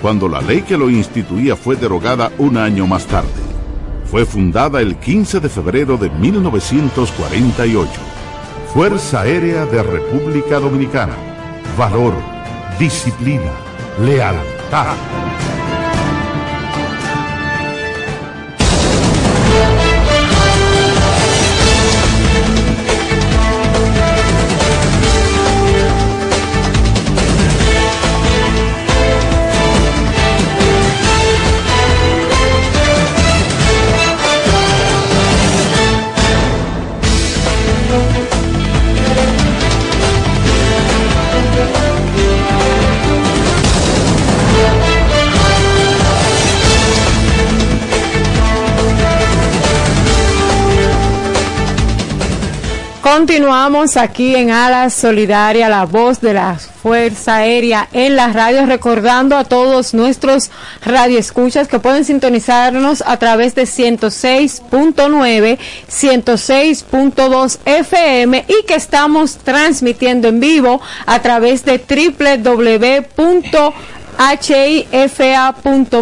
cuando la ley que lo instituía fue derogada un año más tarde. Fue fundada el 15 de febrero de 1948. Fuerza Aérea de República Dominicana. Valor, disciplina, lealtad. Continuamos aquí en Alas Solidaria, la voz de la Fuerza Aérea en las radios, recordando a todos nuestros radioescuchas que pueden sintonizarnos a través de 106.9, 106.2 FM y que estamos transmitiendo en vivo a través de www hifa.mil.do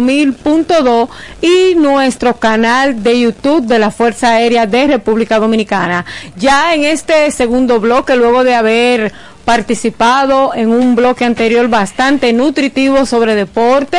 y nuestro canal de YouTube de la Fuerza Aérea de República Dominicana. Ya en este segundo bloque, luego de haber participado en un bloque anterior bastante nutritivo sobre deporte,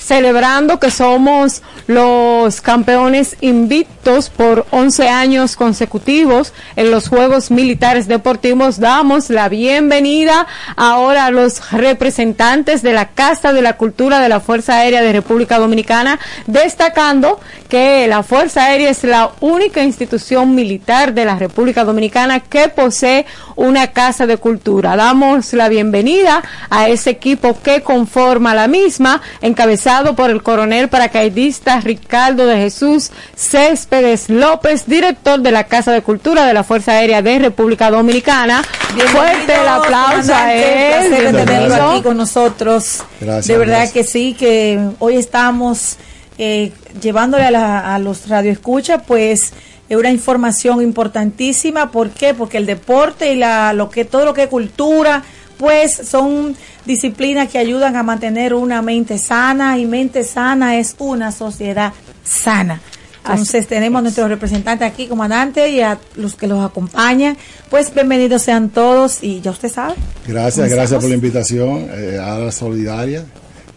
celebrando que somos los campeones invictos por 11 años consecutivos en los Juegos Militares Deportivos. Damos la bienvenida ahora a los representantes de la Casa de la Cultura de la Fuerza Aérea de República Dominicana, destacando que la Fuerza Aérea es la única institución militar de la República Dominicana que posee una Casa de Cultura. Damos la bienvenida a ese equipo que conforma la misma, encabezado por el coronel paracaidista Ricardo de Jesús Céspedes López, director de la Casa de Cultura de la Fuerza Aérea de República Dominicana. Fuerte el aplauso a él. de tenerlo aquí con nosotros. de verdad que sí, que hoy estamos eh, llevándole a, a los radioescuchas, pues es una información importantísima. ¿Por qué? Porque el deporte y la, lo que todo lo que es cultura, pues son disciplinas que ayudan a mantener una mente sana y mente sana es una sociedad sana. Entonces tenemos nuestros representantes aquí, comandante, y a los que los acompañan. Pues bienvenidos sean todos y ya usted sabe. Gracias, gracias por la invitación eh, a la solidaria.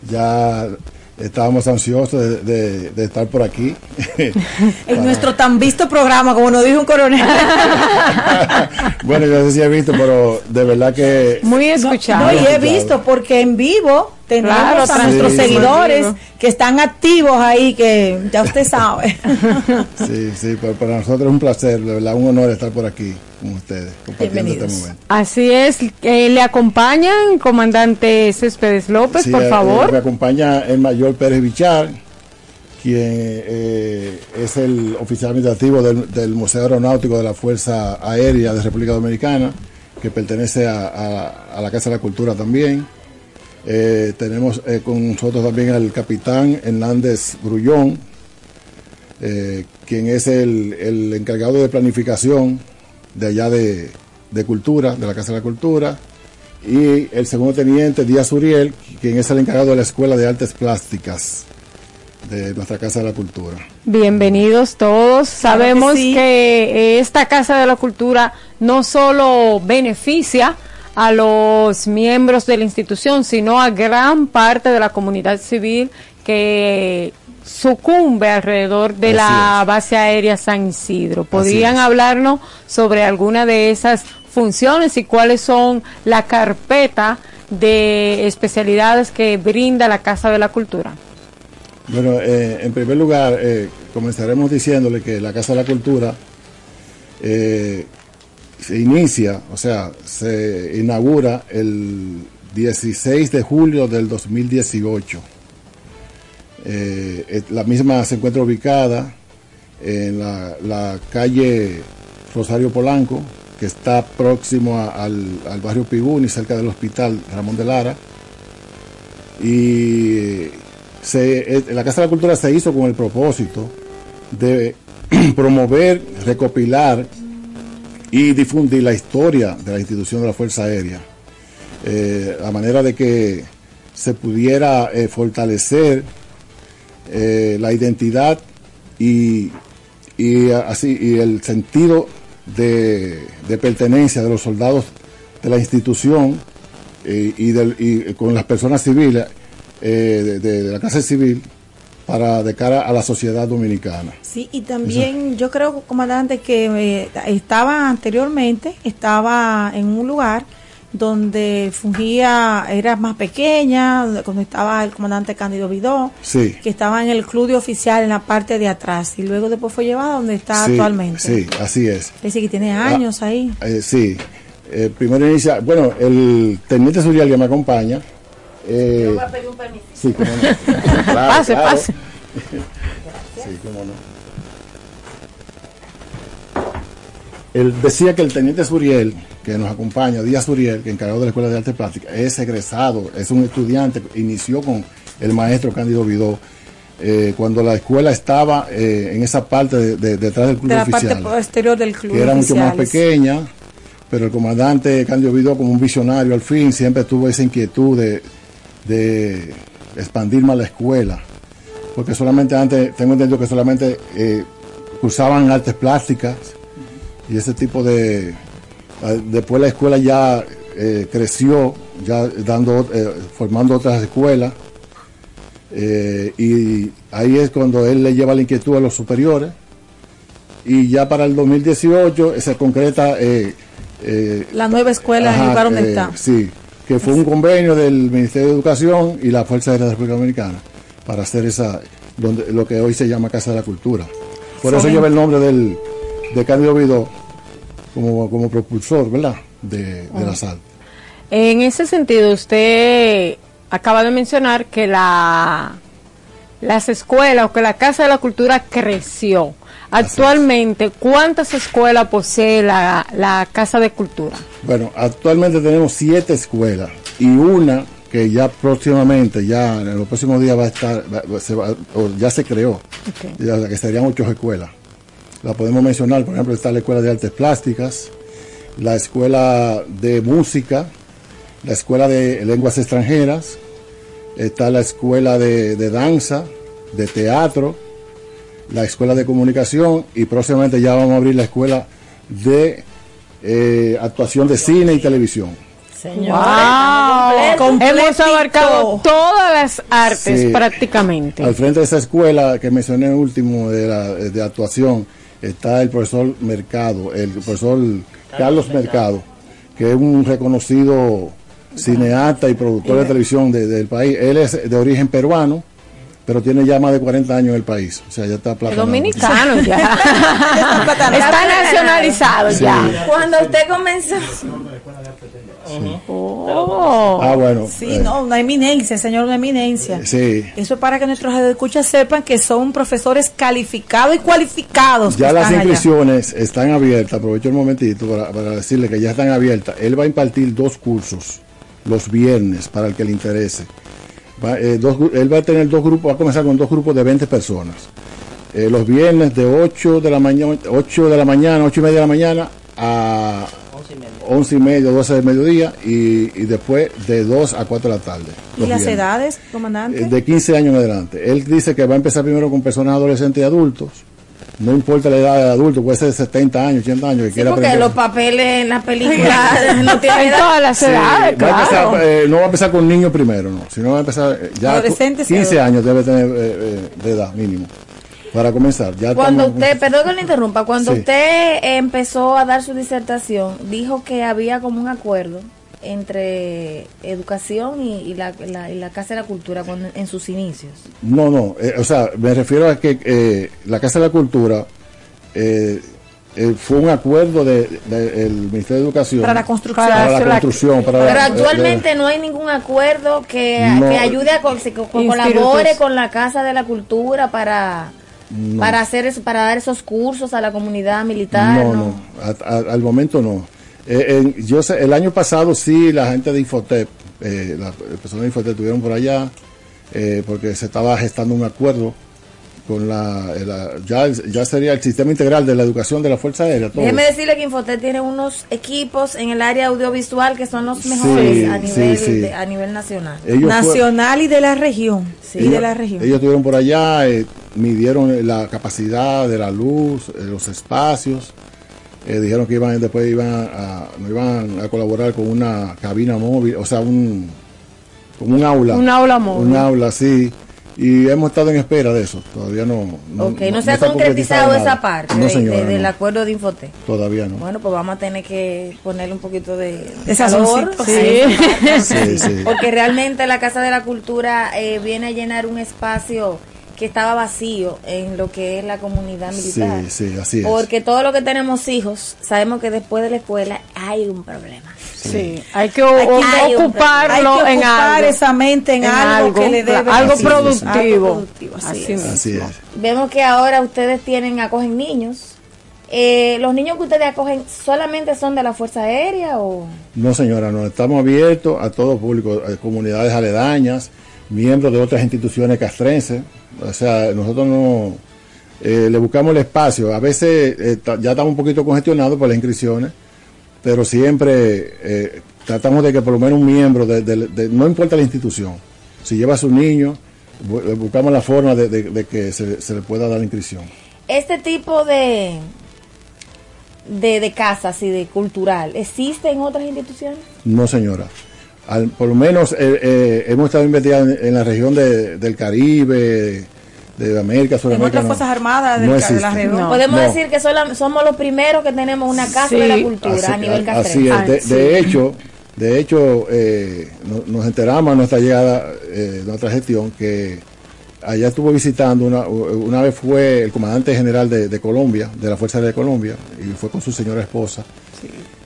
Ya estábamos ansiosos de, estar por aquí. en nuestro tan visto programa, como nos dijo un coronel. bueno, yo no sé si he visto, pero de verdad que... Muy escuchado. No, he visto, porque en vivo tenemos a nuestros seguidores que están activos ahí, que ya usted sabe. sí, sí, pero para nosotros es un placer, de verdad, un honor estar por aquí con ustedes, compartiendo este momento. Así es, eh, le acompañan comandante Céspedes López, por eh, favor. me acompaña el mayor Pérez Bichar, quien eh, es el oficial administrativo del, Museo Aeronáutico de la Fuerza Aérea de República Dominicana, que pertenece a la Casa de la Cultura también. Eh, tenemos eh, con nosotros también al capitán Hernández Grullón, eh, quien es el, encargado de planificación de allá de, Cultura, de la Casa de la Cultura, y el segundo teniente Díaz Uriel, quien es el encargado de la Escuela de Artes Plásticas de nuestra Casa de la Cultura. Bienvenidos todos. Sabemos que esta Casa de la Cultura no solo beneficia, a los miembros de la institución, sino a gran parte de la comunidad civil que sucumbe alrededor de la base aérea San Isidro. ¿Podrían hablarnos sobre alguna de esas funciones y cuáles son la carpeta de especialidades que brinda la Casa de la Cultura? Bueno, eh, en primer lugar, eh, comenzaremos diciéndole que la Casa de la Cultura eh, se inicia, o sea, se inaugura el 16 de julio del 2018. la misma se encuentra ubicada en la, calle Rosario Polanco, que está próximo al, barrio Piguni, cerca del hospital Ramón de Lara. Y la Casa de la Cultura se hizo con el propósito de promover, recopilar y difundir la historia de la institución de la Fuerza Aérea, eh, a manera de que se pudiera eh, fortalecer eh, la identidad y, así y el sentido de, pertenencia de los soldados de la institución y, con las personas civiles de, la casa civil para de cara a la sociedad dominicana. Sí, y también yo creo, comandante, que eh, estaba anteriormente, estaba en un lugar donde fungía, era más pequeña, cuando estaba el comandante Cándido Vidó, que estaba en el club de oficial en la parte de atrás, y luego después fue llevada donde está actualmente. Sí, así es. Es decir, que tiene ah, años ahí. Eh, sí. Eh, primero inicia, bueno, el teniente Suriel que me acompaña, eh, Yo voy a pedir un permiso. Sí, cómo no. pase, pase. sí, cómo no. Él decía que el teniente Suriel, que nos acompaña, Díaz Suriel, que encargado de la Escuela de Arte Plástica, es egresado, es un estudiante, inició con el maestro Cándido Vidó. Eh, cuando la escuela estaba eh, en esa parte de, detrás del club de la parte posterior del club que era mucho más pequeña pero el comandante Cándido Vidó como un visionario al fin siempre tuvo esa inquietud de, de expandir más la escuela, porque solamente antes, tengo entendido que solamente eh, cursaban artes plásticas y ese tipo de... Después la escuela ya eh, creció, ya dando, eh, formando otras escuelas, y ahí es cuando él le lleva la inquietud a los superiores, y ya para el 2018 se concreta... la nueva escuela en el lugar donde está. Sí, que fue un convenio del Ministerio de Educación y la Fuerza de la República Dominicana para hacer esa donde, lo que hoy se llama Casa de la Cultura. Por eso lleva el nombre del, de Cándido Vidó como, como propulsor, ¿verdad? De, de la sal. En ese sentido, usted acaba de mencionar que la las escuelas o que la Casa de la Cultura creció. Actualmente, ¿cuántas escuelas posee la, la Casa de Cultura? Bueno, actualmente tenemos siete escuelas y una que ya próximamente, ya en los próximos días va a estar, ya se creó, ya, que serían ocho escuelas. La podemos mencionar, por ejemplo, está la Escuela de Artes Plásticas, la Escuela de Música, la Escuela de Lenguas Extranjeras, está la Escuela de, de Danza, de Teatro, la Escuela de Comunicación y próximamente ya vamos a abrir la Escuela de eh, Actuación de Cine y Televisión. Señor, hemos abarcado todas las artes prácticamente. Al frente de esa escuela que mencioné último de, la, de actuación está el profesor Mercado, el profesor Carlos Mercado, que es un reconocido cineasta y productor de televisión del país. Él es de origen peruano pero tiene ya más de 40 años en el país. O sea, ya está platanado. Dominicano ya. está, nacionalizado ya. Cuando usted comenzó... Oh. Ah, bueno. Sí, eh. no, una eminencia, señor, una eminencia. Sí. Eso es para que nuestros escuchas sepan que son profesores calificados y cualificados. Ya las inscripciones están abiertas, aprovecho el momentito para, para decirle que ya están abiertas. Él va a impartir dos cursos los viernes para el que le interese eh, él va a tener dos grupos, va a comenzar con dos grupos de 20 personas. Eh, los viernes de 8 de la mañana, 8 de la mañana, 8 y media de la mañana a 11 y media, 12 del mediodía y, después de 2 a 4 de la tarde. ¿Y las edades, comandante? Eh, de 15 años en adelante. Él dice que va a empezar primero con personas adolescentes y adultos no importa la edad del adulto, puede ser de 70 años, 80 años. Que sí, porque los papeles en la película no tienen todas las edades, claro. Eh, no va a empezar con niños primero, no, sino va a empezar eh, ya 15 años debe tener eh, de edad mínimo para comenzar. Ya cuando usted, perdón que le interrumpa, cuando usted empezó a dar su disertación, dijo que había como un acuerdo entre educación y, la, Casa de la Cultura en sus inicios? No, no, eh, o sea, me refiero a que eh, la Casa de la Cultura, eh, eh, fue un acuerdo del de, Ministerio de Educación para la construcción. Para, la construcción pero actualmente no hay ningún acuerdo que, que ayude a que, colabore con la Casa de la Cultura para para hacer eso, para dar esos cursos a la comunidad militar. No, no, al momento no. Eh, yo sé, el año pasado sí, la gente de Infotep, eh, las personas de Infotep estuvieron por allá eh, porque se estaba gestando un acuerdo con la, ya, ya sería el sistema integral de la educación de la Fuerza Aérea. Déjeme decirle que Infotec tiene unos equipos en el área audiovisual que son los mejores a, nivel, a nivel nacional. nacional y de la región. Sí, de la región. Ellos estuvieron por allá, eh, midieron la capacidad de la luz, eh, los espacios. Eh, dijeron que iban después iban a, iban a colaborar con una cabina móvil, o sea, un, como un aula. Un aula móvil. Un aula, sí y hemos estado en espera de eso. Todavía no. no ok, no, se ha concretizado, esa parte del acuerdo de Infote. Todavía no. Bueno, pues vamos a tener que ponerle un poquito de, de sabor. Sí. sí, Porque realmente la Casa de la Cultura eh, viene a llenar un espacio que estaba vacío en lo que es la comunidad militar. Sí, sí, así es. Porque todo lo que tenemos hijos, sabemos que después de la escuela hay un problema. Sí, hay que ocuparlo en algo. esa mente en, algo, que le debe algo productivo. Así, es. Vemos que ahora ustedes tienen acogen niños. Eh, ¿Los niños que ustedes acogen solamente son de la Fuerza Aérea o...? No, señora, no. Estamos abiertos a todo público, a comunidades aledañas, miembros de otras instituciones castrenses. O sea, nosotros no... Eh, le buscamos el espacio. A veces eh, ya estamos un poquito congestionados por las inscripciones, pero siempre eh, tratamos de que por lo menos un miembro, de, no importa la institución, si lleva a su niño, buscamos la forma de, que se, le pueda dar la inscripción. Este tipo de, de, casas y de cultural, ¿existe en otras instituciones? No, señora. Por lo menos eh, hemos estado investigando en, la región del Caribe, de América, En otras Fuerzas Armadas de, la región. Podemos decir que somos los primeros que tenemos una casa de la cultura a nivel Así es. De, hecho, de hecho eh, nos enteramos a nuestra llegada, eh, nuestra gestión, que allá estuvo visitando, una, una vez fue el comandante general de, Colombia, de la Fuerza de Colombia, y fue con su señora esposa.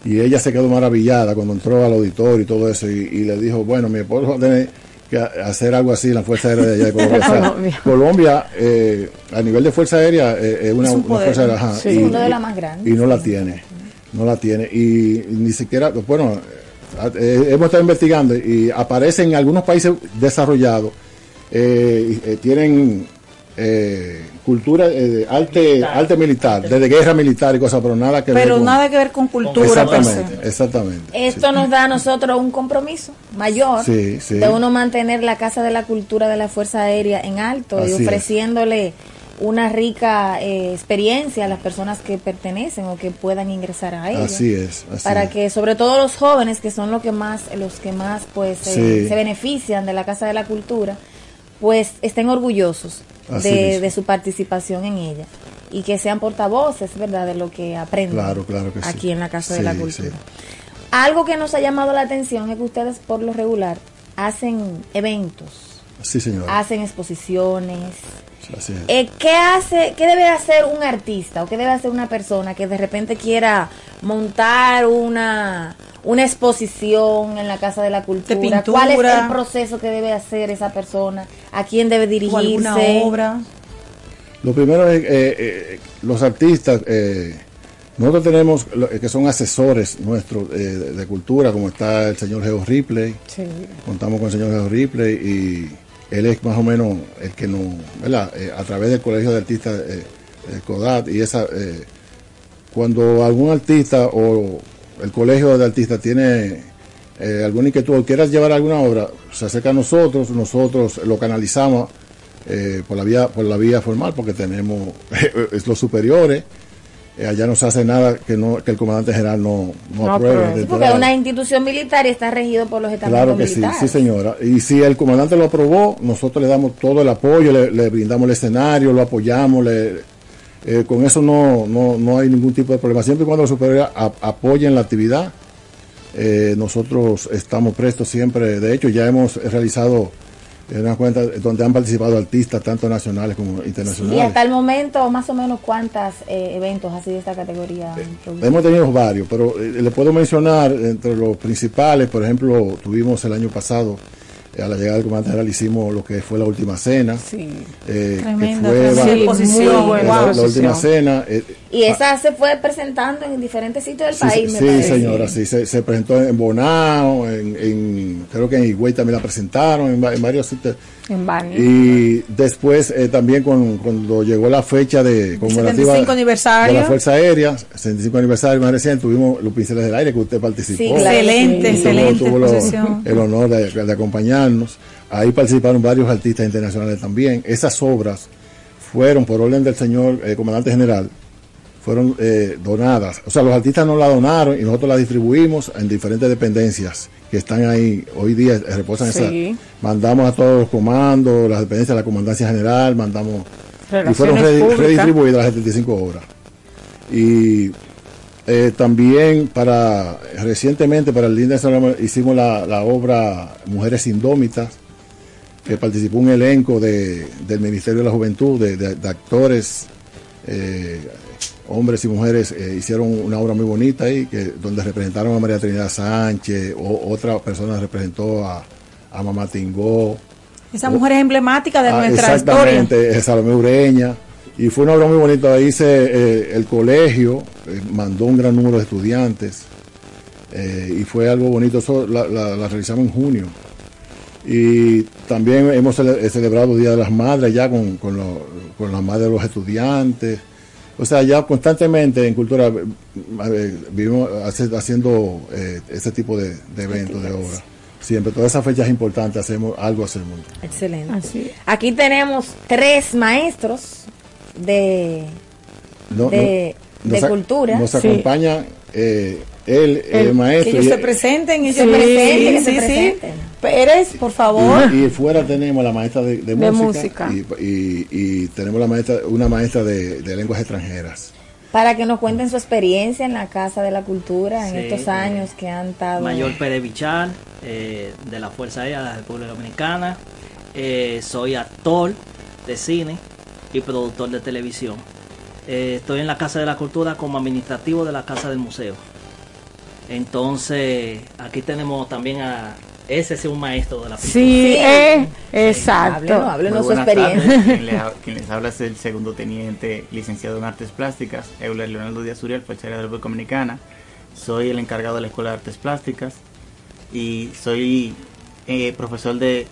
Y ella se quedó maravillada cuando entró al auditorio y todo eso, y, le dijo, bueno, mi esposo va a tener que hacer algo así en la Fuerza Aérea de allá de Colombia. Colombia, eh, a nivel de Fuerza Aérea, eh, es una, fuerza aérea. y, una de las más grandes. Y no la tiene. No la tiene. Y ni siquiera, bueno, eh, hemos estado investigando y aparece en algunos países desarrollados, tienen cultura eh, arte arte militar desde guerra militar y cosas pero nada que ver con, nada que ver con cultura exactamente exactamente esto nos da a nosotros un compromiso mayor de uno mantener la casa de la cultura de la fuerza aérea en alto y ofreciéndole una rica eh, experiencia a las personas que pertenecen o que puedan ingresar a ella. Así es para que sobre todo los jóvenes que son los que más los que más pues se benefician de la casa de la cultura pues estén orgullosos de, su participación en ella y que sean portavoces, ¿verdad?, de lo que aprenden aquí en la Casa de la Cultura. Algo que nos ha llamado la atención es que ustedes por lo regular hacen eventos, sí, hacen exposiciones. Eh, ¿Qué hace, qué debe hacer un artista o qué debe hacer una persona que de repente quiera montar una una exposición en la Casa de la Cultura? ¿Cuál es el proceso que debe hacer esa persona? ¿A quién debe dirigirse? obra? Lo primero es eh, eh, los artistas. Eh, nosotros tenemos que son asesores nuestros de, cultura, como está el señor Geo Ripley. Contamos con el señor Geo Ripley y él es más o menos el que nos, ¿verdad? a través del Colegio de Artistas eh, CODAT y esa, cuando algún artista o el colegio de artistas tiene eh, alguna inquietud o quieras llevar alguna obra, se acerca a nosotros, nosotros lo canalizamos eh, por la vía por la vía formal porque tenemos los superiores. Eh, allá no se hace nada que no que el comandante general no, no, apruebe. porque una institución militar y está regido por los estamentos Claro que sí, sí señora. Y si el comandante lo aprobó, nosotros le damos todo el apoyo, le, brindamos el escenario, lo apoyamos, le, eh, con eso no, no, no, hay ningún tipo de problema. Siempre y cuando los superiores apoyen la actividad, eh, nosotros estamos prestos siempre. De hecho, ya hemos realizado Es una cuenta donde han participado artistas tanto nacionales como internacionales. y hasta el momento, más o menos, ¿cuántos eh, eventos así de esta categoría? Eh, hemos tenido varios, pero eh, le puedo mencionar entre los principales, por ejemplo, tuvimos el año pasado a la llegada del comandante general hicimos lo que fue la última cena. Sí. Eh, que fue la, la, última cena. Eh, y esa se fue presentando en diferentes sitios del país. Sí, señora, sí. Se, presentó en Bonao, en, creo que en Higüey también la presentaron, en, varios sitios. Y después eh, también cuando llegó la fecha de conmemorativa aniversario. de la Fuerza Aérea, 75 aniversario más reciente, tuvimos los pinceles del aire que usted participó. excelente, excelente. Tuvo, el honor de, acompañarnos. Ahí participaron varios artistas internacionales también. Esas obras fueron, por orden del señor eh, comandante general, fueron eh, donadas. O sea, los artistas nos la donaron y nosotros la distribuimos en diferentes dependencias que están ahí hoy día, eh, reposan sí. Mandamos a todos los comandos, las dependencias de la comandancia general, mandamos. y fueron redistribuidas las 75 obras. Y eh, también para recientemente para el Día hicimos la, obra Mujeres Indómitas, que participó un elenco de, del Ministerio de la Juventud, de, actores, hombres y mujeres eh, hicieron una obra muy bonita ahí, que, donde representaron a María Trinidad Sánchez, o, otra persona representó a, a Mamá Tingó. Esa mujer es emblemática de ah, nuestra exactamente, historia. Salomé Ureña. Y fue una obra muy bonita. Ahí se, eh, el colegio eh, mandó un gran número de estudiantes. y fue algo bonito. Eso la, realizamos en junio. Y también hemos celebrado el Día de las Madres ya con, con, con las madres de los estudiantes. O sea, ya constantemente en cultura vivimos haciendo eh, ese tipo de, eventos, de obras. Siempre, todas esas fechas importantes hacemos algo hacemos. Excelente. Aquí tenemos tres maestros de, de, cultura. Nos acompaña eh, el, maestro. Que ellos se presenten, ellos se presenten, que se presenten. Pérez, por favor. Y, fuera tenemos la maestra de, música, Y, tenemos la maestra, una maestra de, lenguas extranjeras. Para que nos cuenten su experiencia en la Casa de la Cultura en estos años que han estado. Mayor Pérez Bichar, eh, de la Fuerza Aérea de la República Dominicana. Eh, soy actor de cine y productor de televisión. Eh, estoy en la Casa de la Cultura como administrativo de la Casa del Museo. Entonces, aquí tenemos también a ese es un maestro de la pintura. Sí, eh, exacto. Háblenos, su experiencia. Quien, les habla es el segundo teniente licenciado en Artes Plásticas, Euler Leonardo Díaz Uriel, Fuerza de la República Dominicana. Soy el encargado de la Escuela de Artes Plásticas y soy eh, profesor de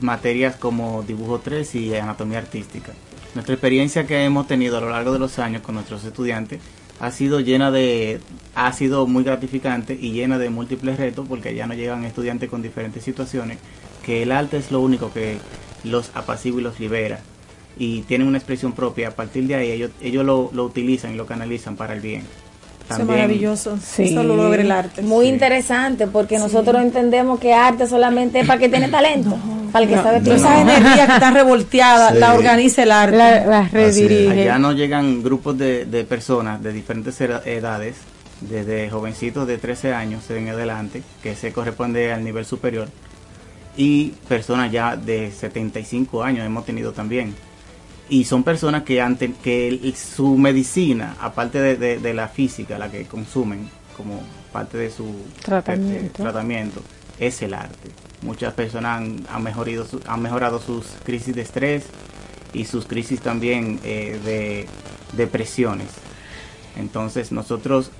materias como dibujo 3 y anatomía artística. Nuestra experiencia que hemos tenido a lo largo de los años con nuestros estudiantes ha sido llena de, ha sido muy gratificante y llena de múltiples retos porque ya no llegan estudiantes con diferentes situaciones, que el arte es lo único que los apacigua y los libera y tienen una expresión propia. A partir de ahí ellos, ellos lo, lo utilizan y lo canalizan para el bien. Es maravilloso. Eso lo logra el arte. Muy interesante porque nosotros entendemos que arte solamente es para que tiene talento. Para el que sabe Todas esas energías que están revolteadas la organiza el arte. La, redirige. Allá nos llegan grupos de, de personas de diferentes edades, desde jovencitos de 13 años en adelante, que se corresponde al nivel superior, y personas ya de 75 años hemos tenido también y son personas que, ante, que su medicina, aparte de, la física, la que consumen como parte de su tratamiento, es el arte. Muchas personas han, mejorado, sus crisis de estrés y sus crisis también eh, de depresiones. Entonces nosotros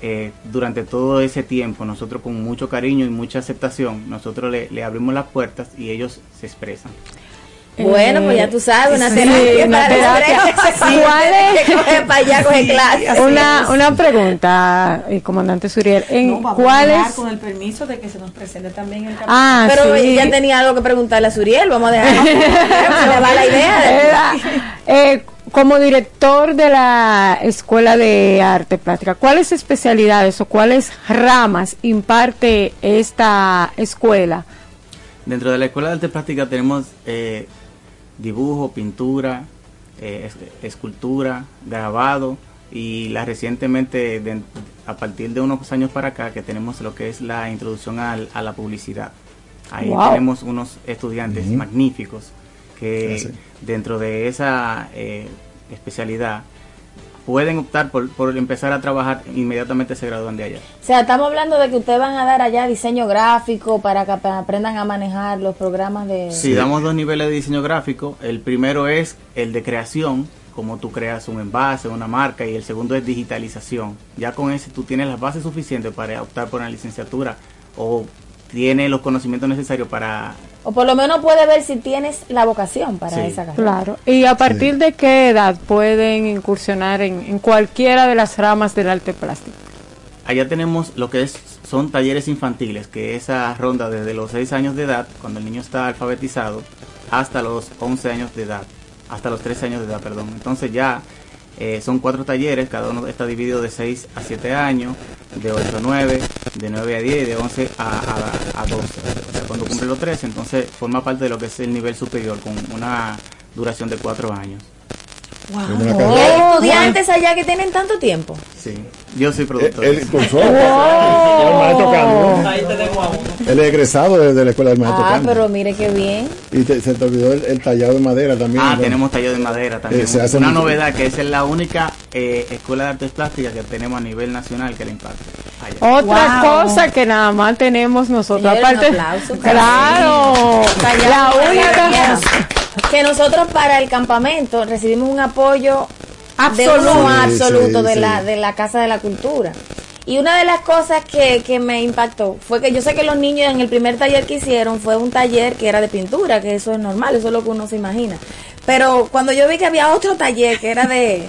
eh, durante todo ese tiempo, nosotros con mucho cariño y mucha aceptación, nosotros le abrimos las puertas y ellos se expresan. Bueno, pues ya tú sabes, una terapia una terapia. Una, una pregunta, eh, comandante Suriel, ¿en no, cuál es? con el permiso de que se nos presente también el capítulo. Ah, Pero ya tenía algo que preguntarle a Suriel, vamos a dejar. se va la idea. Eh, como director de la Escuela de Arte Plástica, ¿cuáles especialidades o cuáles ramas imparte esta escuela? Dentro de la Escuela de Arte Plástica tenemos eh, dibujo, pintura, eh, escultura, grabado. Y la recientemente a partir de unos años para acá que tenemos lo que es la introducción a la publicidad. Ahí tenemos unos estudiantes magníficos que dentro de esa eh, especialidad pueden optar por, por, empezar a trabajar inmediatamente se gradúan de allá. O sea, estamos hablando de que ustedes van a dar allá diseño gráfico para que aprendan a manejar los programas de... Sí, damos dos niveles de diseño gráfico. El primero es el de creación, como tú creas un envase, una marca, y el segundo es digitalización. Ya con ese tú tienes las bases suficientes para optar por una licenciatura o tienes los conocimientos necesarios para o por lo menos puede ver si tienes la vocación para esa carrera. Claro. ¿Y a partir de qué edad pueden incursionar en, cualquiera de las ramas del arte plástico? Allá tenemos lo que es, son talleres infantiles, que esa ronda desde los 6 años de edad, cuando el niño está alfabetizado, hasta los 11 años de edad, hasta los 13 años de edad, perdón. Entonces ya eh, son cuatro talleres, cada uno está dividido de 6 a 7 años, de 8 a 9, de 9 a 10 y de 11 a, a, 12. O sea, cuando cumple los 13, entonces forma parte de lo que es el nivel superior con una duración de 4 años. Wow. ¿Hay estudiantes allá que tienen tanto tiempo? Sí, yo soy productor. El, el, maestro Ahí Él es egresado de, la escuela del maestro Ah, pero mire qué bien. Y se te olvidó el, tallado de madera también. Ah, tenemos tallado de madera también. Eh, Una novedad que es la única eh, escuela de artes plásticas que tenemos a nivel nacional que le impacta. Otra cosa que nada más tenemos nosotros. aparte, claro, la única que nosotros para el campamento recibimos un apoyo absoluto, absoluto de, La, de la Casa de la Cultura. Y una de las cosas que, que, me impactó fue que yo sé que los niños en el primer taller que hicieron fue un taller que era de pintura, que eso es normal, eso es lo que uno se imagina. Pero cuando yo vi que había otro taller que era de,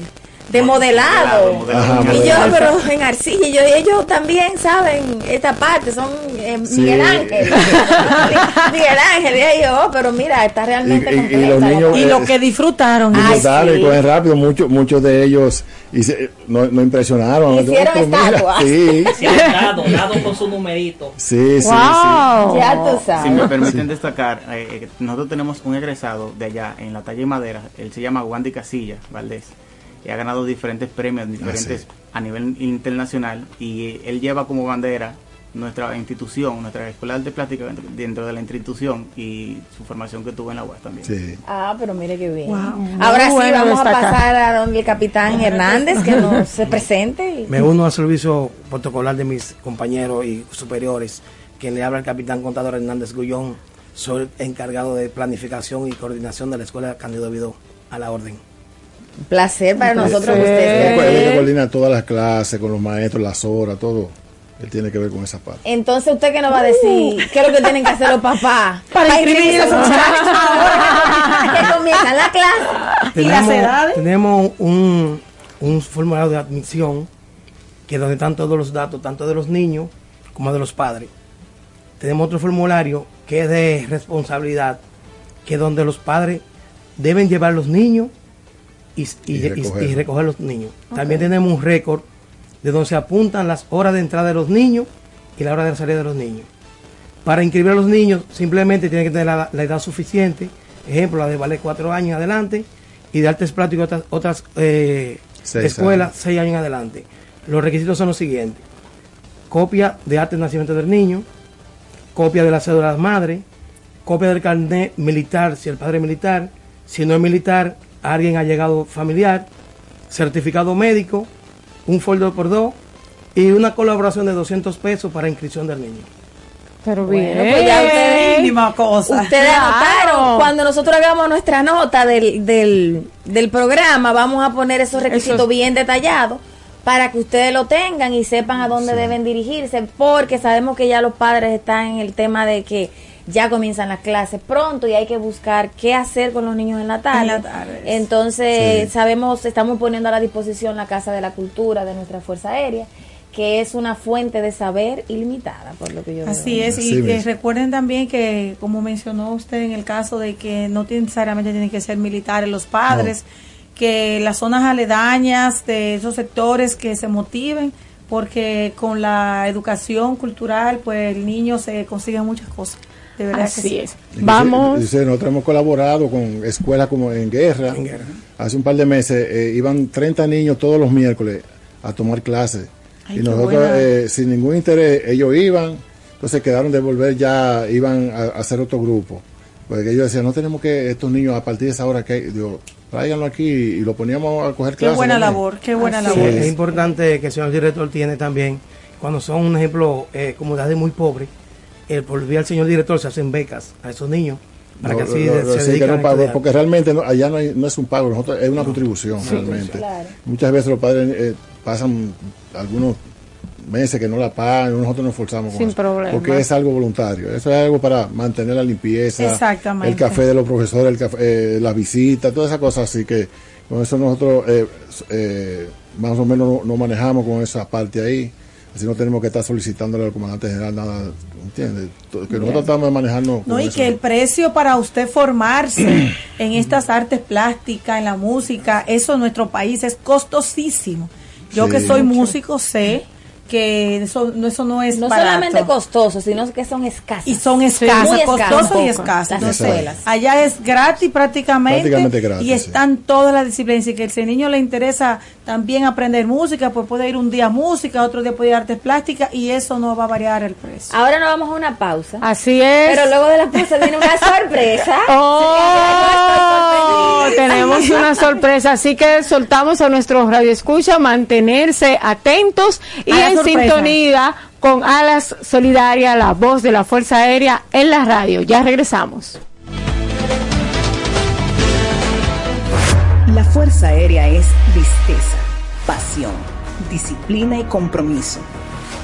de modelado. y yo, pero en arcilla, y yo, ellos también saben esta parte, son eh, Miguel Ángel. Miguel Ángel, y yo, oh, pero mira, está realmente y, y, los niños, y lo que disfrutaron. Disfrutaron y cogen rápido, muchos muchos de ellos y se, no, no impresionaron. Hicieron estatuas. Sí. dado, dado con su numerito. Sí, sí, sí. Ya tú sabes. Si me permiten destacar, eh, eh, nosotros tenemos un egresado de allá en la talla de madera, él se llama Wandy Casilla Valdés ha ganado diferentes premios diferentes ah, a nivel internacional y él lleva como bandera nuestra institución, nuestra escuela de plástica dentro de la institución y su formación que tuvo en la UAS también. Ah, pero mire qué bien. Ahora sí vamos a pasar a donde el capitán Hernández que nos se presente. Me uno al servicio protocolar de mis compañeros y superiores, quien le habla el capitán contador Hernández Gullón, soy encargado de planificación y coordinación de la escuela Candido Vidó, a la orden placer para nosotros usted. Él coordina todas las clases, con los maestros, las horas, todo. Él tiene que ver con esa parte. Entonces, ¿usted qué nos va a decir? ¿Qué es lo que tienen que hacer los papás? Para, inscribir a esos muchachos que comienzan la clase. Tenemos, ¿Y las edades? Tenemos un, un formulario de admisión que donde están todos los datos, tanto de los niños como de los padres. Tenemos otro formulario que es de responsabilidad, que es donde los padres deben llevar a los niños y, recoger. los niños. También tenemos un récord de donde se apuntan las horas de entrada de los niños y la hora de salida de los niños. Para inscribir a los niños simplemente tienen que tener la, edad suficiente, ejemplo, la de vale cuatro años adelante y de artes plásticas otras, otras eh, escuelas seis años adelante. Los requisitos son los siguientes. Copia de arte de nacimiento del niño, copia de la cédula de la madre, copia del carnet militar si el padre es militar, si no es militar, alguien ha llegado familiar, certificado médico, un folder por dos y una colaboración de 200 pesos para inscripción del niño. Pero bien, pues ya ustedes, cosa. ustedes anotaron. Cuando nosotros hagamos nuestra nota del, del, programa, vamos a poner esos requisitos bien detallados para que ustedes lo tengan y sepan a dónde deben dirigirse, porque sabemos que ya los padres están en el tema de que ya comienzan las clases pronto y hay que buscar qué hacer con los niños en la tarde. Entonces, sabemos, estamos poniendo a la disposición la Casa de la Cultura de nuestra Fuerza Aérea que es una fuente de saber ilimitada, por lo que yo Así es, y recuerden también que, como mencionó usted en el caso de que no necesariamente tienen que ser militares los padres, que las zonas aledañas de esos sectores que se motiven, porque con la educación cultural, pues el niño se consigue muchas cosas. Así es. Vamos. nosotros hemos colaborado con escuelas como en guerra. Hace un par de meses eh, iban 30 niños todos los miércoles a tomar clases. y nosotros, eh, sin ningún interés, ellos iban, Entonces quedaron de volver ya, iban a, hacer otro grupo. Porque ellos decían, no tenemos que, estos niños a partir de esa hora que, digo, tráiganlo aquí y lo poníamos a coger clases. Qué buena labor, qué buena labor. Es. importante que el señor director tiene también, cuando son un ejemplo, eh, comunidades muy pobres, el por vía al señor director se hacen becas a esos niños para que así se dediquen porque realmente allá no, no, es un pago nosotros es una contribución realmente. muchas veces los padres eh, pasan algunos meses que no la pagan, nosotros nos forzamos con Sin problema. porque es algo voluntario, eso es algo para mantener la limpieza, el café de los profesores, el café, eh, la visita, todas esas cosas, así que con eso nosotros eh, eh, más o menos no, manejamos con esa parte ahí, así no tenemos que estar solicitándole al comandante general nada, ¿entiendes? Que nosotros estamos de manejarnos. No, y que el precio para usted formarse en estas artes plásticas, en la música, eso en nuestro país es costosísimo. Yo que soy músico sé que eso, eso no es no solamente costoso, sino que son escasas. Y son escasas, costosos y escasas. allá es gratis prácticamente, y están todas las disciplinas. Y que si al niño le interesa también aprender música, pues puede ir un día a música, otro día puede ir a artes plásticas y eso no va a variar el precio. Ahora nos vamos a una pausa. Así es. Pero luego de la pausa viene una sorpresa. Oh, tenemos una sorpresa, así que soltamos a nuestros radioescuchas mantenerse atentos y en sintonía con Alas Solidaria, la voz de la Fuerza Aérea en la radio. Ya regresamos. La Fuerza Aérea es tristeza, pasión, disciplina y compromiso.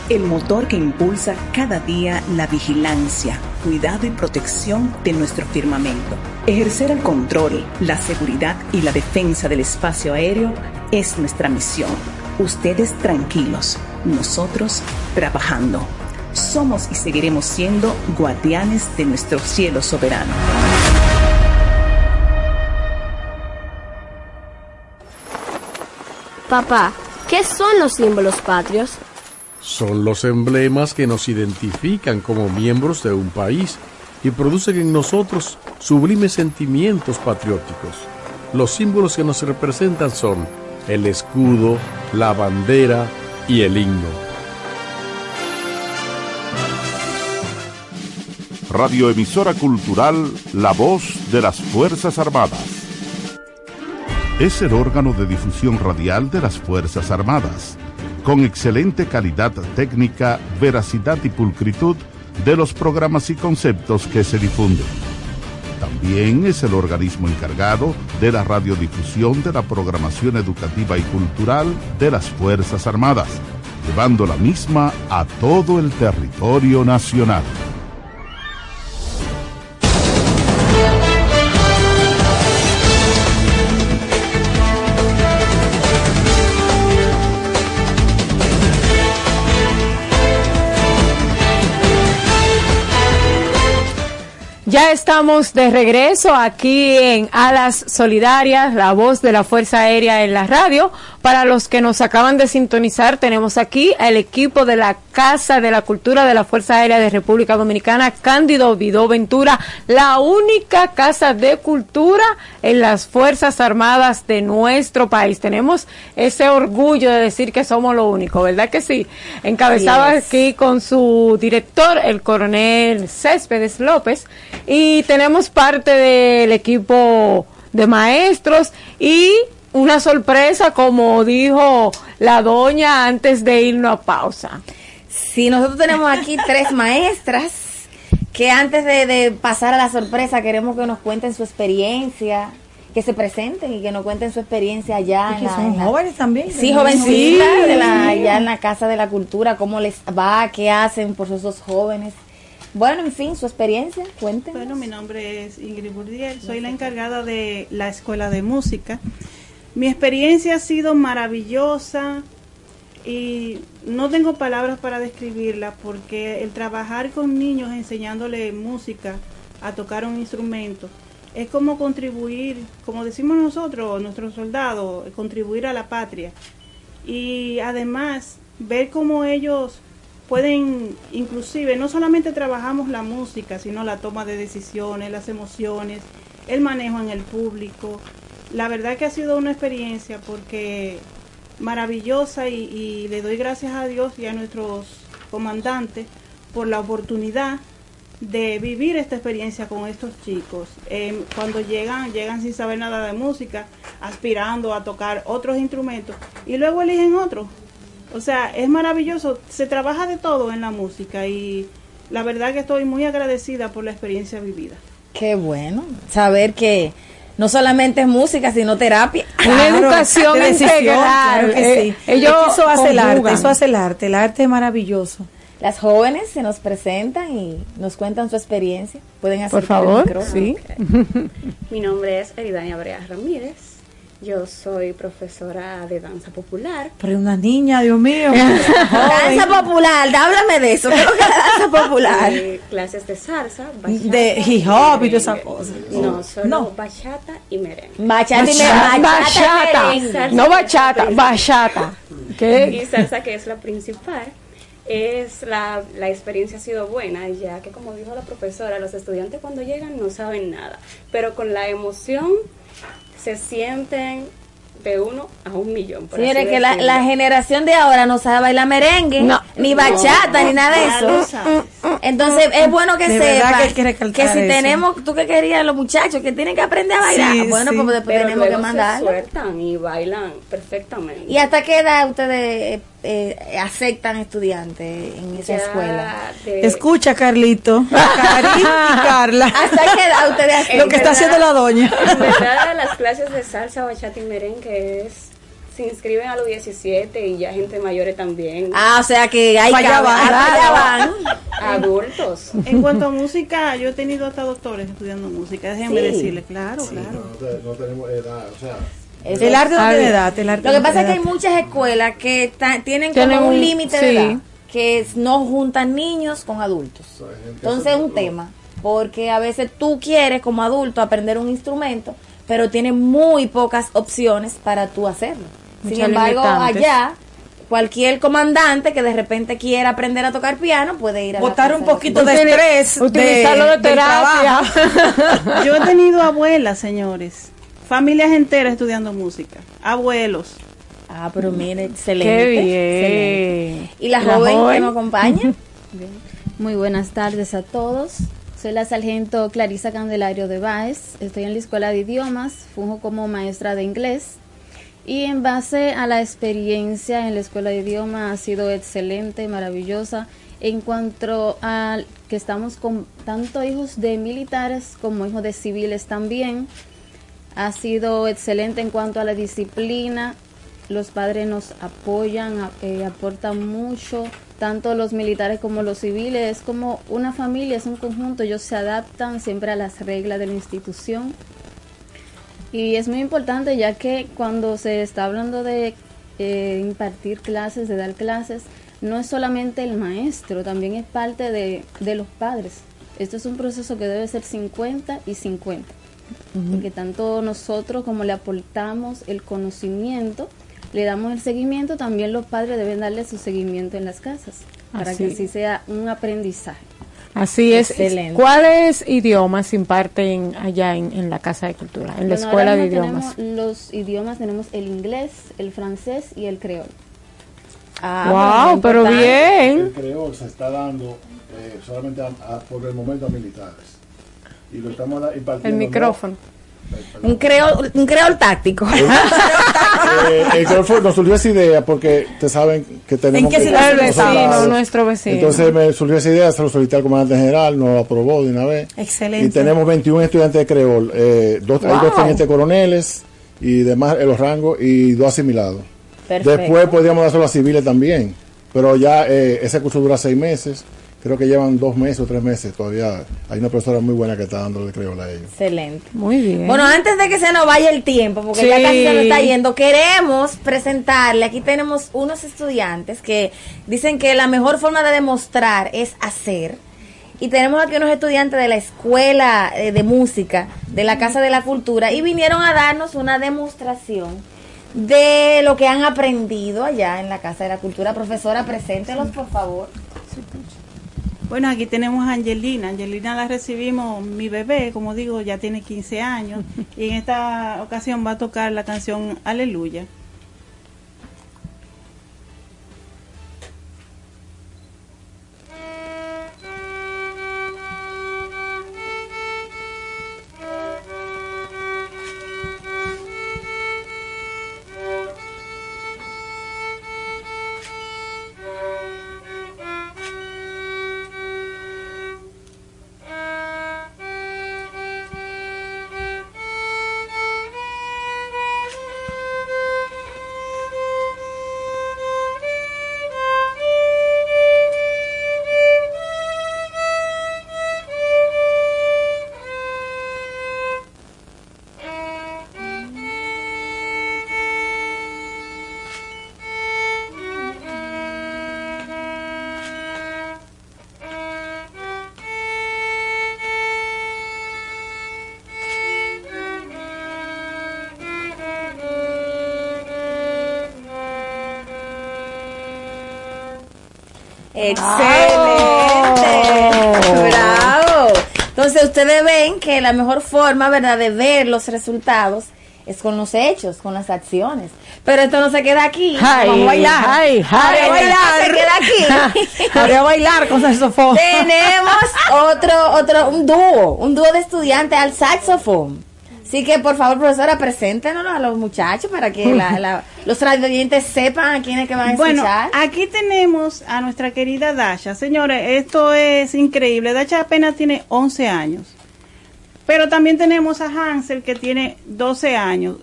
El motor que impulsa cada día la vigilancia, cuidado y protección de nuestro firmamento. Ejercer el control, la seguridad y la defensa del espacio aéreo es nuestra misión. Ustedes tranquilos, nosotros trabajando. Somos y seguiremos siendo guardianes de nuestro cielo soberano. Papá, ¿qué son los símbolos patrios? Son los emblemas que nos identifican como miembros de un país y producen en nosotros sublimes sentimientos patrióticos. Los símbolos que nos representan son el escudo, la bandera y el himno. Radioemisora Cultural La Voz de las Fuerzas Armadas. Es el órgano de difusión radial de las Fuerzas Armadas, con excelente calidad técnica, veracidad y pulcritud de los programas y conceptos que se difunden también es el organismo encargado de la radiodifusión de la programación educativa y cultural de las Fuerzas Armadas, llevando la misma a todo el territorio nacional. Ya estamos de regreso aquí en Alas Solidarias, la voz de la Fuerza Aérea en la radio. Para los que nos acaban de sintonizar, tenemos aquí al equipo de la Casa de la Cultura de la Fuerza Aérea de República Dominicana, Cándido Vidó Ventura, la única casa de cultura en las Fuerzas Armadas de nuestro país. Tenemos ese orgullo de decir que somos lo único, ¿verdad que sí? Encabezaba aquí con su director, el coronel Céspedes López, y tenemos parte del equipo de maestros y una sorpresa, como dijo la doña antes de irnos a pausa. Sí, nosotros tenemos aquí tres maestras que antes de, pasar a la sorpresa queremos que nos cuenten su experiencia, que se presenten y que nos cuenten su experiencia allá. en son jóvenes también. Sí, jovencitas, allá en la Casa de la Cultura, cómo les va, qué hacen por esos jóvenes. Bueno, en fin, su experiencia, cuenten. Bueno, mi nombre es Ingrid Burdiel, soy la encargada de la Escuela de Música. Mi experiencia ha sido maravillosa y no tengo palabras para describirla porque el trabajar con niños enseñándole música, a tocar un instrumento, es como contribuir, como decimos nosotros, nuestros soldados, contribuir a la patria. Y además, ver cómo ellos pueden, inclusive, no solamente trabajamos la música, sino la toma de decisiones, las emociones, el manejo en el público, la verdad que ha sido una experiencia porque maravillosa y, le doy gracias a Dios y a nuestros comandantes por la oportunidad de vivir esta experiencia con estos chicos. Em, cuando llegan, llegan sin saber nada de música, aspirando a tocar otros instrumentos y luego eligen otro. O sea, es maravilloso, se trabaja de todo en la música y la verdad que estoy muy agradecida por la experiencia vivida. Qué bueno, saber que no solamente es música, sino terapia. Una educación integral. Eh, eso hace el arte, eso hace el arte, el arte es maravilloso. Las jóvenes se nos presentan y nos cuentan su experiencia. Pueden hacer Por favor, sí. Mi nombre es Eridania Brea Ramírez. Yo soy profesora de danza popular. Pero una niña, Dios mío. danza popular, háblame de eso. ¿Qué es danza popular? clases de salsa, bachata, de hip hop y todas esas cosas. No, solo bachata y merengue. Bachata, y merengue. Bachata. no bachata, bachata. ¿Qué? Y salsa que es la principal es la, la, experiencia ha sido buena, ya que como dijo la profesora, los estudiantes cuando llegan no saben nada, pero con la emoción se sienten de uno a un millón. Señores, que la, la, generación de ahora no sabe bailar merengue, ni bachata, ni nada de eso. Entonces es bueno que sepa que, si tenemos, tú que querías los muchachos que tienen que aprender a bailar, bueno, pues después tenemos que mandar. sueltan y bailan perfectamente. ¿Y hasta qué edad ustedes eh, aceptan estudiantes en esa escuela? Escucha, Carlito, Cari y Carla. ¿Hasta edad ustedes Lo que está haciendo la doña. En verdad, las clases de salsa, bachata y merengue es se inscriben a los 17 y ya gente mayores también. Ah, o sea que hay allá van, adultos. En cuanto a música, yo he tenido hasta doctores estudiando música, déjenme decirle, claro, claro. No, tenemos edad, o sea, el arte no tiene edad. El arte Lo que pasa es que hay muchas escuelas que tienen como un límite de edad, que no juntan niños con adultos. Entonces es un tema, porque a veces tú quieres como adulto aprender un instrumento, pero tienes muy pocas opciones para tú hacerlo. Sin embargo, allá cualquier comandante que de repente quiera aprender a tocar piano puede ir a botar un poquito de estrés utilizarlo de, terapia yo he tenido abuelas señores familias enteras estudiando música. Abuelos. Ah pero mire excelente, Qué bien. y la, joven, que nos acompaña muy buenas tardes a todos. Soy la sargento Clarisa Candelario de Baez. Estoy en la escuela de idiomas. Funjo como maestra de inglés. Y en base a la experiencia en la escuela de idioma ha sido excelente, maravillosa. En cuanto a que estamos con tanto hijos de militares como hijos de civiles también, ha sido excelente en cuanto a la disciplina. Los padres nos apoyan, eh, aportan mucho, tanto los militares como los civiles. Es como una familia, es un conjunto, ellos se adaptan siempre a las reglas de la institución y es muy importante ya que cuando se está hablando de eh, impartir clases, de dar clases, no es solamente el maestro, también es parte de, los padres. Esto es un proceso que debe ser 50 y 50, porque tanto nosotros como le aportamos el conocimiento, le damos el seguimiento, también los padres deben darle su seguimiento en las casas, para que así sea un aprendizaje. Así es. ¿Cuáles idiomas imparten allá en, la Casa de Cultura, en la Escuela de Idiomas? Los idiomas tenemos el inglés, el francés y el creol. Ah, wow, pero bien. El creol se está dando eh, solamente por el momento a militares. Y lo estamos impartiendo. El micrófono. Un creol, un creol táctico. eh, el creol nos surgió esa idea porque te saben que tenemos ¿En qué que el vecino, nuestro vecino. Entonces me surgió esa idea, se lo solicité al comandante general, nos lo aprobó de una vez. Excelente. Y tenemos 21 estudiantes de creol, eh, dos, hay dos tenientes coroneles y demás en los rangos y dos asimilados. Perfecto. Después podríamos dárselo a civiles también, pero ya eh, ese curso dura seis meses creo que llevan dos meses o tres meses todavía. Hay una profesora muy buena que está dándole creo a ellos. Excelente. Muy bien. Bueno, antes de que se nos vaya el tiempo, porque ya casi se nos está yendo, queremos presentarle, aquí tenemos unos estudiantes que dicen que la mejor forma de demostrar es hacer. Y tenemos aquí unos estudiantes de la Escuela eh, de Música de la Casa de la Cultura y vinieron a darnos una demostración de lo que han aprendido allá en la Casa de la Cultura. Profesora, preséntelos, por favor. Bueno, aquí tenemos a Angelina. Angelina la recibimos, mi bebé, como digo, ya tiene 15 años. y en esta ocasión va a tocar la canción Aleluya. Excelente. Bravo. Entonces ustedes ven que la mejor forma, ¿verdad?, de ver los resultados es con los hechos, con las acciones. Pero esto no se queda aquí. Vamos a bailar. Ay, ay, bailar. Se queda aquí. A bailar con saxofón. Tenemos otro, otro, un dúo, un dúo de estudiantes al saxofón. Así que, por favor, profesora, preséntenos a los muchachos para que la, los radioyentes sepan a quiénes que van a escuchar. Bueno, aquí tenemos a nuestra querida Dasha. Señores, esto es increíble. Dasha apenas tiene 11 años. Pero también tenemos a Hansel que tiene 12 años.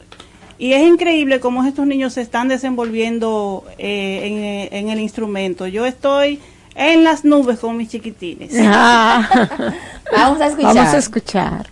Y es increíble cómo estos niños se están desenvolviendo eh, en, el instrumento. Yo estoy en las nubes con mis chiquitines. Ah. Vamos a escuchar. Vamos a escuchar.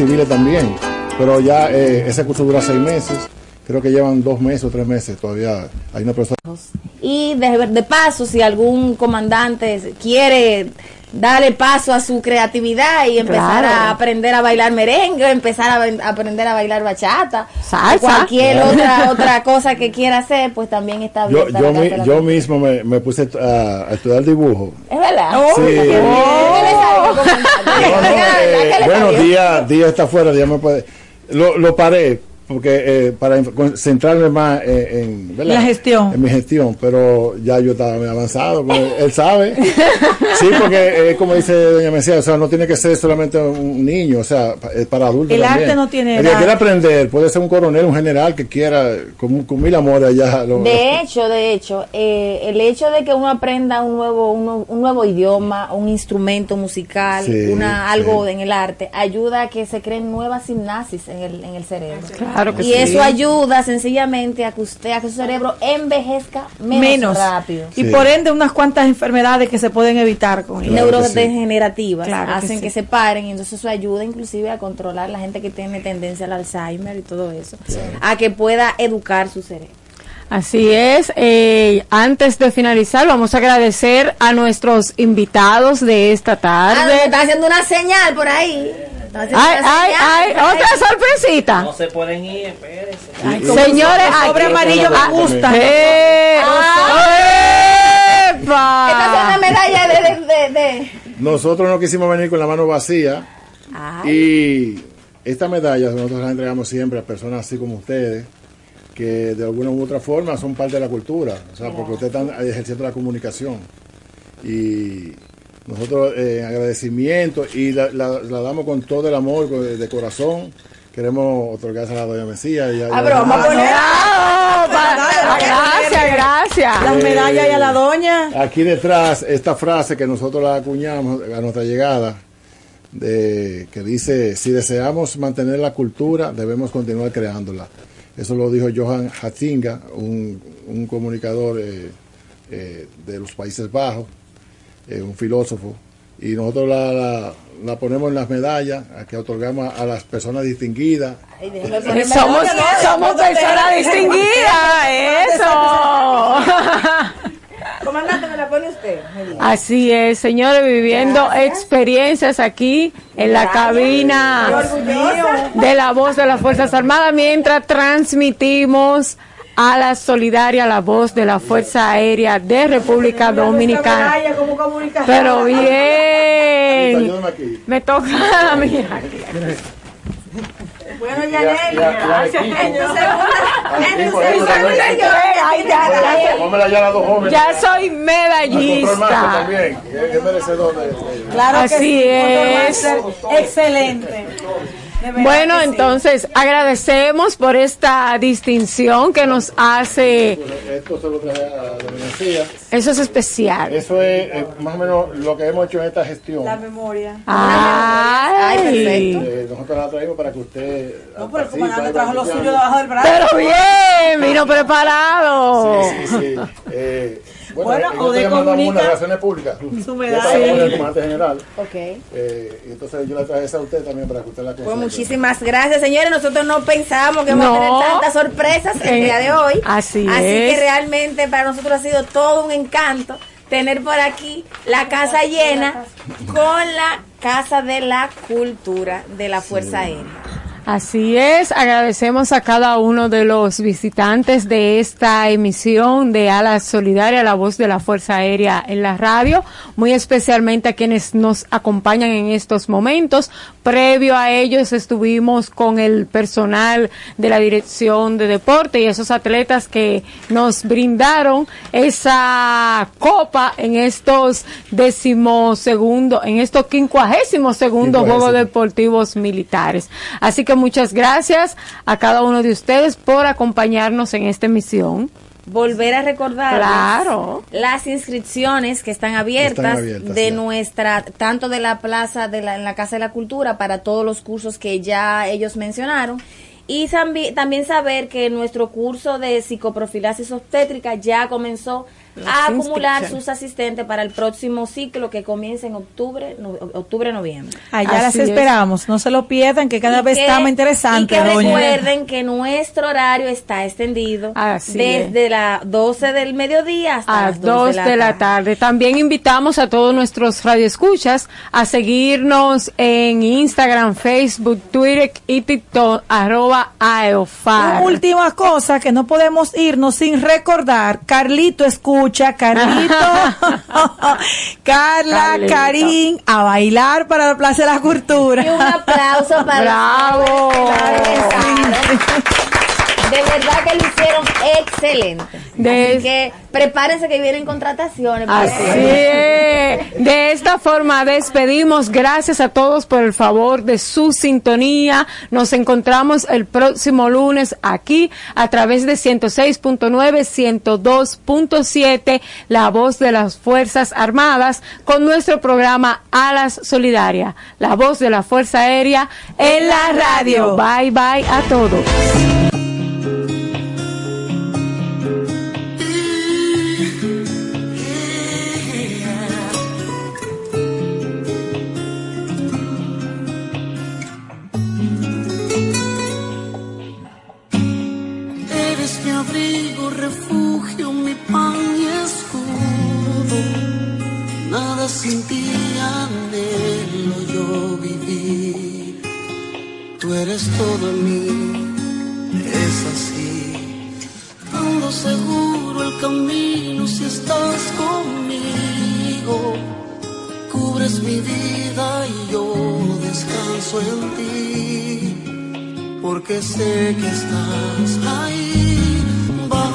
Civiles también. Pero ya eh, ese curso dura seis meses. Creo que llevan dos meses o tres meses todavía. Hay una persona. Y de, de paso, si algún comandante quiere darle paso a su creatividad y empezar a aprender a bailar merengue, empezar a, aprender a bailar bachata, Salsa. cualquier otra otra cosa que quiera hacer, pues también está bien. Yo, yo, mismo me, me puse a, estudiar dibujo. ¿Es verdad? Sí. bueno, día, día está fuera, día me puede. Lo, lo paré porque eh, para centrarme más en, la gestión. En mi gestión pero ya yo estaba muy avanzado él sabe. Sí porque eh, como dice doña Mesía o sea no tiene que ser solamente un niño o sea es para adultos el arte no tiene el que quiera aprender puede ser un coronel un general que quiera con, mil amores allá de hecho de hecho eh, el hecho de que uno aprenda un nuevo un, nuevo idioma un instrumento musical una algo en el arte ayuda a que se creen nuevas gimnasis en el en el cerebro y eso ayuda sencillamente a que usted, a que su cerebro envejezca menos, rápido. Y por ende unas cuantas enfermedades que se pueden evitar con Neurodegenerativas hacen que, se paren y entonces eso ayuda inclusive a controlar la gente que tiene tendencia al Alzheimer y todo eso, a que pueda educar su cerebro. Así es. Eh, antes de finalizar, vamos a agradecer a nuestros invitados de esta tarde. Ah, está haciendo una señal por ahí. Ay, ay, ay, otra sorpresita. No se pueden ir, espérense. Señores, sobre amarillo me gusta. Eh, Esta es una medalla de, de, Nosotros no quisimos venir con la mano vacía. Y esta medalla nosotros la entregamos siempre a personas así como ustedes, que de alguna u otra forma son parte de la cultura. O sea, porque ustedes están ejerciendo la comunicación. Y nosotros eh, agradecimiento y la, damos con todo el amor de, corazón. Queremos otorgarse a la doña Mesía. Y a, ah, pero vamos a Gracias, gracias. Las medallas y a la doña. Aquí detrás, esta frase que nosotros la acuñamos a nuestra llegada, de, que dice, si deseamos mantener la cultura, debemos continuar creándola. Eso lo dijo Johan Hatzinga, un, comunicador eh, eh, de los Países Bajos un filósofo, y nosotros la, la, ponemos en las medallas que otorgamos a, las personas distinguidas. somos, somos personas distinguidas, eso. Comandante, me la pone usted. Así es, señores, viviendo experiencias aquí en la cabina de la voz de las Fuerzas Armadas mientras transmitimos a la solidaria la voz de la Fuerza Aérea de República Dominicana. Pero bien, me toca a mí. Bueno, ya. Ya soy medallista. Claro Así es. Excelente. Bueno, entonces agradecemos por esta distinción que nos hace. Esto se lo traje a la Eso es especial. Eso es eh, más o menos lo que hemos hecho en esta gestión. La memoria. Ay, perfecto. Eh, nosotros la traemos para que usted. No, pero el comandante trajo lo suyo debajo del brazo. Pero bien, vino preparado. Sí, sí, sí. Eh, Bueno, o de comunicación. relaciones públicas. Su medalla. el comandante general. Ok. Eh, y entonces yo le traje esa a usted también para que usted la Pues muchísimas gracias, señores. Nosotros no pensábamos que vamos a tener tantas sorpresas el día de hoy. Así, así que realmente para nosotros ha sido todo un encanto tener por aquí la casa llena con la Casa de la Cultura de la Fuerza Aérea. Así es, agradecemos a cada uno de los visitantes de esta emisión de Ala Solidaria, la voz de la Fuerza Aérea en la radio, muy especialmente a quienes nos acompañan en estos momentos. Previo a ellos estuvimos con el personal de la Dirección de Deporte y esos atletas que nos brindaron esa copa en estos decimosegundos, en estos quincuagésimos segundos Juegos Deportivos Militares. Así que muchas gracias a cada uno de ustedes por acompañarnos en esta emisión. Volver a recordar las inscripciones que están abiertas, de nuestra, tanto de la plaza de la, en la Casa de la Cultura para todos los cursos que ya ellos mencionaron. Y también saber que nuestro curso de psicoprofilaxis obstétrica ya comenzó a acumular sus asistentes para el próximo ciclo que comienza en octubre, octubre noviembre. Allá las esperamos, no se lo pierdan, que cada vez está más interesante. Y que recuerden que nuestro horario está extendido desde las 12 del mediodía hasta las 2 de, la, tarde. También invitamos a todos nuestros radioescuchas a seguirnos en Instagram, Facebook, Twitter y TikTok, arroba Una última cosa que no podemos irnos sin recordar, Carlito escucha escucha, Carlito, Carla, Karim, a bailar para la Plaza de la Cultura. Y un aplauso para Bravo. De verdad que lo hicieron excelente. Así que prepárense que vienen contrataciones. Así De esta forma despedimos. Gracias a todos por el favor de su sintonía. Nos encontramos el próximo lunes aquí a través de 106.9, 102.7, la voz de las Fuerzas Armadas, con nuestro programa Alas Solidaria, la voz de la Fuerza Aérea en la radio. Bye bye a todos. Sin ti anhelo yo vivir. Tú eres todo en mí, es así. Ando seguro el camino si estás conmigo. Cubres mi vida y yo descanso en ti. Porque sé que estás ahí,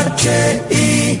H-I-F-A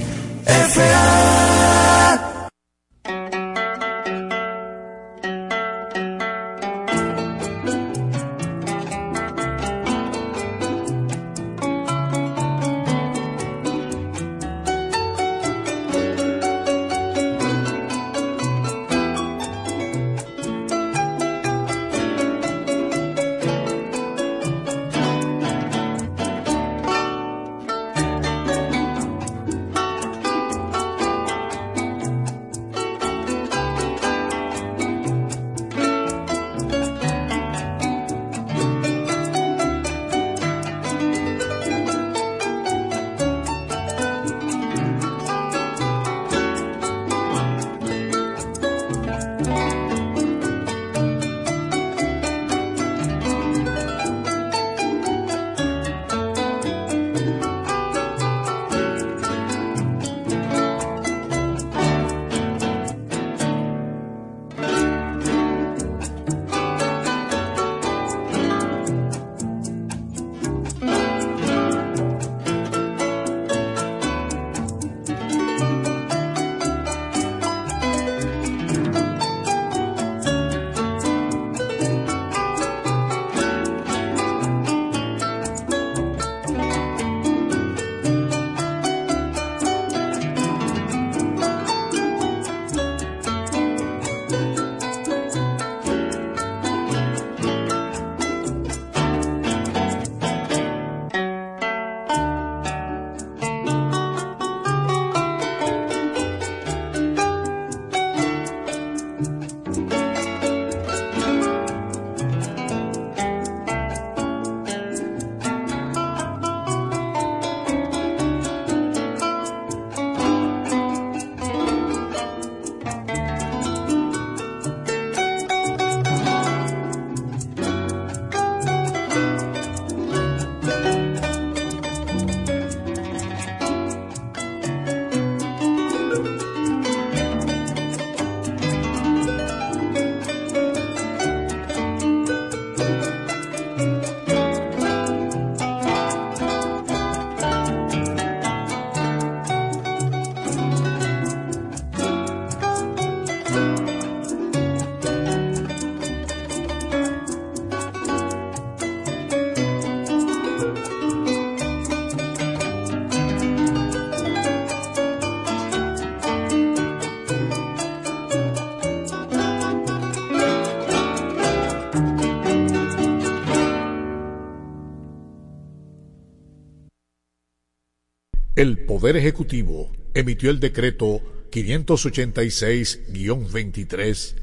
Poder Ejecutivo emitió el decreto 586-23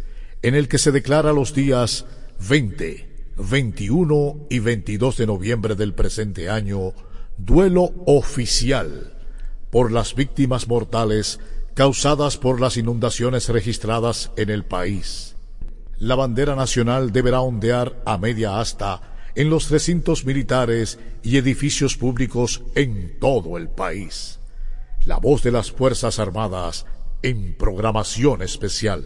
en el que se declara los días 20, 21 y 22 de noviembre del presente año duelo oficial por las víctimas mortales causadas por las inundaciones registradas en el país. La bandera nacional deberá ondear a media asta en los recintos militares y edificios públicos en todo el país. La voz de las Fuerzas Armadas en programación especial.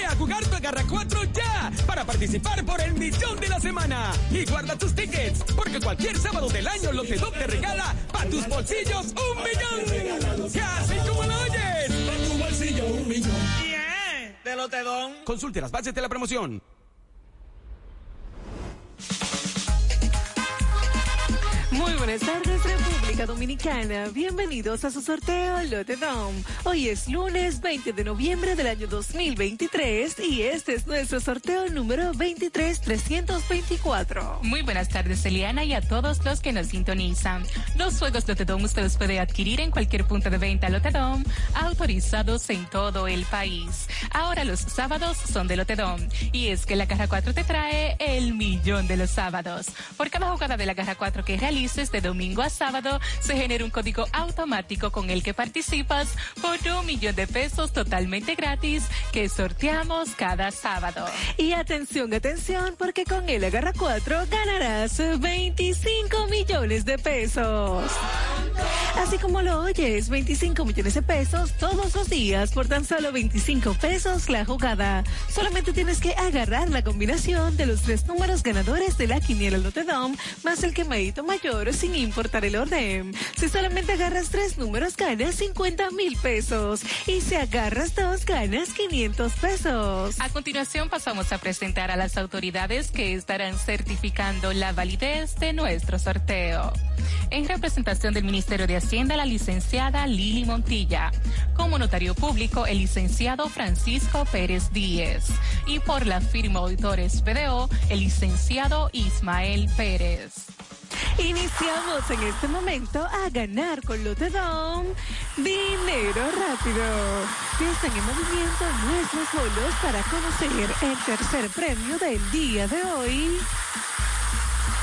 Agarra 4 ya para participar por el millón de la semana. Y guarda tus tickets, porque cualquier sábado del año Lotedom te regala para tus bolsillos un millón. Casi como lo oyes. Para tu bolsillo un millón. Yeah, de Lotedom. Consulte las bases de la promoción. Dominicana. Bienvenidos a su sorteo Lote Dome. Hoy es lunes 20 de noviembre del año 2023 y este es nuestro sorteo número 23324. Muy buenas tardes, Eliana, y a todos los que nos sintonizan. Los juegos Lote Dome usted los puede adquirir en cualquier punto de venta Lote Dome, autorizados en todo el país. Ahora los sábados son de Lote Dome y es que la Caja 4 te trae el millón de los sábados. Por cada jugada de la Caja 4 que realiza de domingo a sábado, se genera un código automático con el que participas por un millón de pesos totalmente gratis que sorteamos cada sábado. Y atención, atención, porque con el Agarra 4 ganarás 25 millones de pesos. Así como lo oyes, 25 millones de pesos todos los días por tan solo 25 pesos la jugada. Solamente tienes que agarrar la combinación de los tres números ganadores de la quiniela Lotedom más el quemadito mayor sin importar el orden. Si solamente agarras tres números, ganas 50 mil pesos. Y si agarras dos, ganas 500 pesos. A continuación pasamos a presentar a las autoridades que estarán certificando la validez de nuestro sorteo. En representación del Ministerio de Hacienda, la licenciada Lili Montilla. Como notario público, el licenciado Francisco Pérez Díez. Y por la firma Auditores BDO, el licenciado Ismael Pérez. Iniciamos en este momento a ganar con Lotedom dinero rápido. Están en movimiento nuestros bolos para conocer el tercer premio del día de hoy,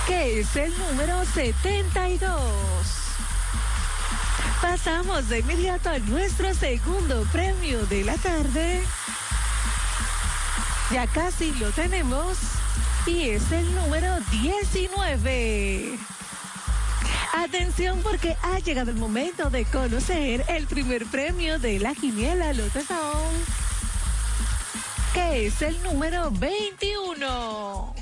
que es el número 72. Pasamos de inmediato a nuestro segundo premio de la tarde. Ya casi lo tenemos y es el número 19. Atención porque ha llegado el momento de conocer el primer premio de la Quiniela Lotezón, que es el número 21.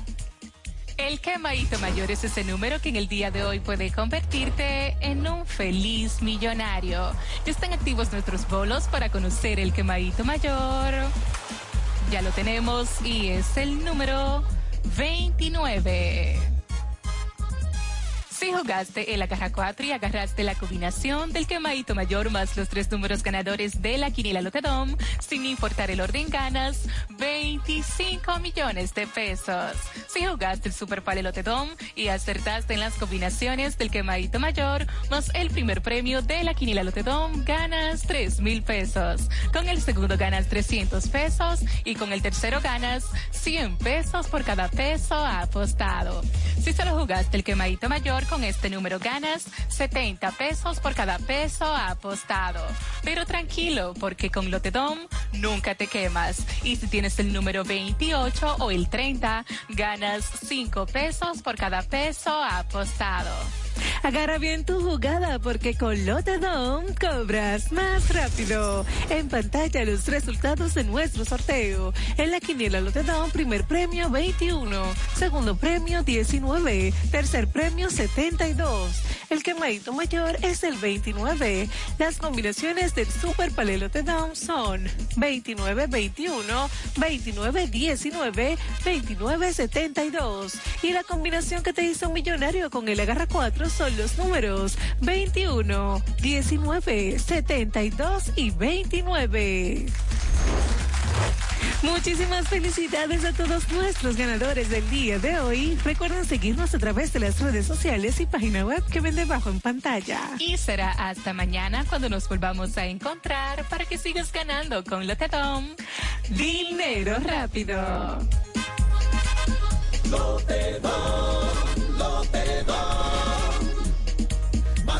El quemadito mayor es ese número que en el día de hoy puede convertirte en un feliz millonario. Ya están activos nuestros bolos para conocer el quemadito mayor. Ya lo tenemos y es el número 29. Si jugaste en la caja 4 y agarraste la combinación del quemadito mayor más los tres números ganadores de la quiniela Lotedom, sin importar el orden ganas 25 millones de pesos. Si jugaste el Super Pale Lotedom y acertaste en las combinaciones del quemadito mayor más el primer premio de la quiniela Lotedom, ganas 3 mil pesos. Con el segundo ganas 300 pesos y con el tercero ganas 100 pesos por cada peso apostado. Si solo jugaste el quemadito mayor, con este número ganas 70 pesos por cada peso apostado. Pero tranquilo, porque con Lotedom nunca te quemas. Y si tienes el número 28 o el 30, ganas 5 pesos por cada peso apostado. Agarra bien tu jugada porque con Lotedom cobras más rápido. En pantalla los resultados de nuestro sorteo. En la quiniela Lotedom, primer premio 21, segundo premio 19, tercer premio 72. El quemadito mayor es el 29. Las combinaciones del Super Palelo Lotedom son 29-21, 29-19, 29-72. Y la combinación que te hizo millonario con el agarra 4 son los números 21, 19, 72 y 29. Muchísimas felicidades a todos nuestros ganadores del día de hoy. Recuerden seguirnos a través de las redes sociales y página web que ven debajo en pantalla. Y será hasta mañana cuando nos volvamos a encontrar para que sigas ganando con Lotedom. Dinero rápido. Lotedom, Lotedom.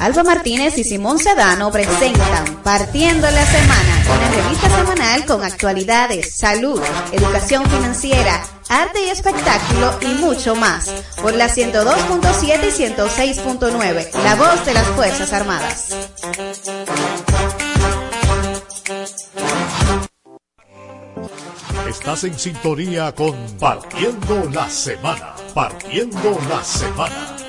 Alba Martínez y Simón Sedano presentan Partiendo la Semana, una revista semanal con actualidades, salud, educación financiera, arte y espectáculo y mucho más. Por la 102.7 y 106.9, la voz de las Fuerzas Armadas. Estás en sintonía con Partiendo la Semana. Partiendo la Semana.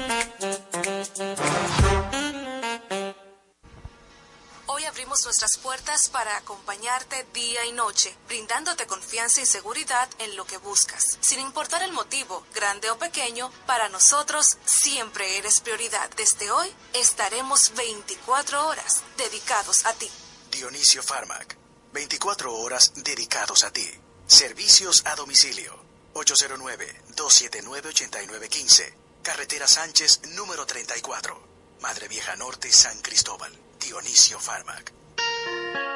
Nuestras puertas para acompañarte día y noche, brindándote confianza y seguridad en lo que buscas. Sin importar el motivo, grande o pequeño, para nosotros siempre eres prioridad. Desde hoy estaremos 24 horas dedicados a ti. Dionisio Farmac. 24 horas dedicados a ti. Servicios a domicilio. 809-279-8915. Carretera Sánchez, número 34. Madre Vieja Norte, San Cristóbal. Dionisio Farmac. Thank you.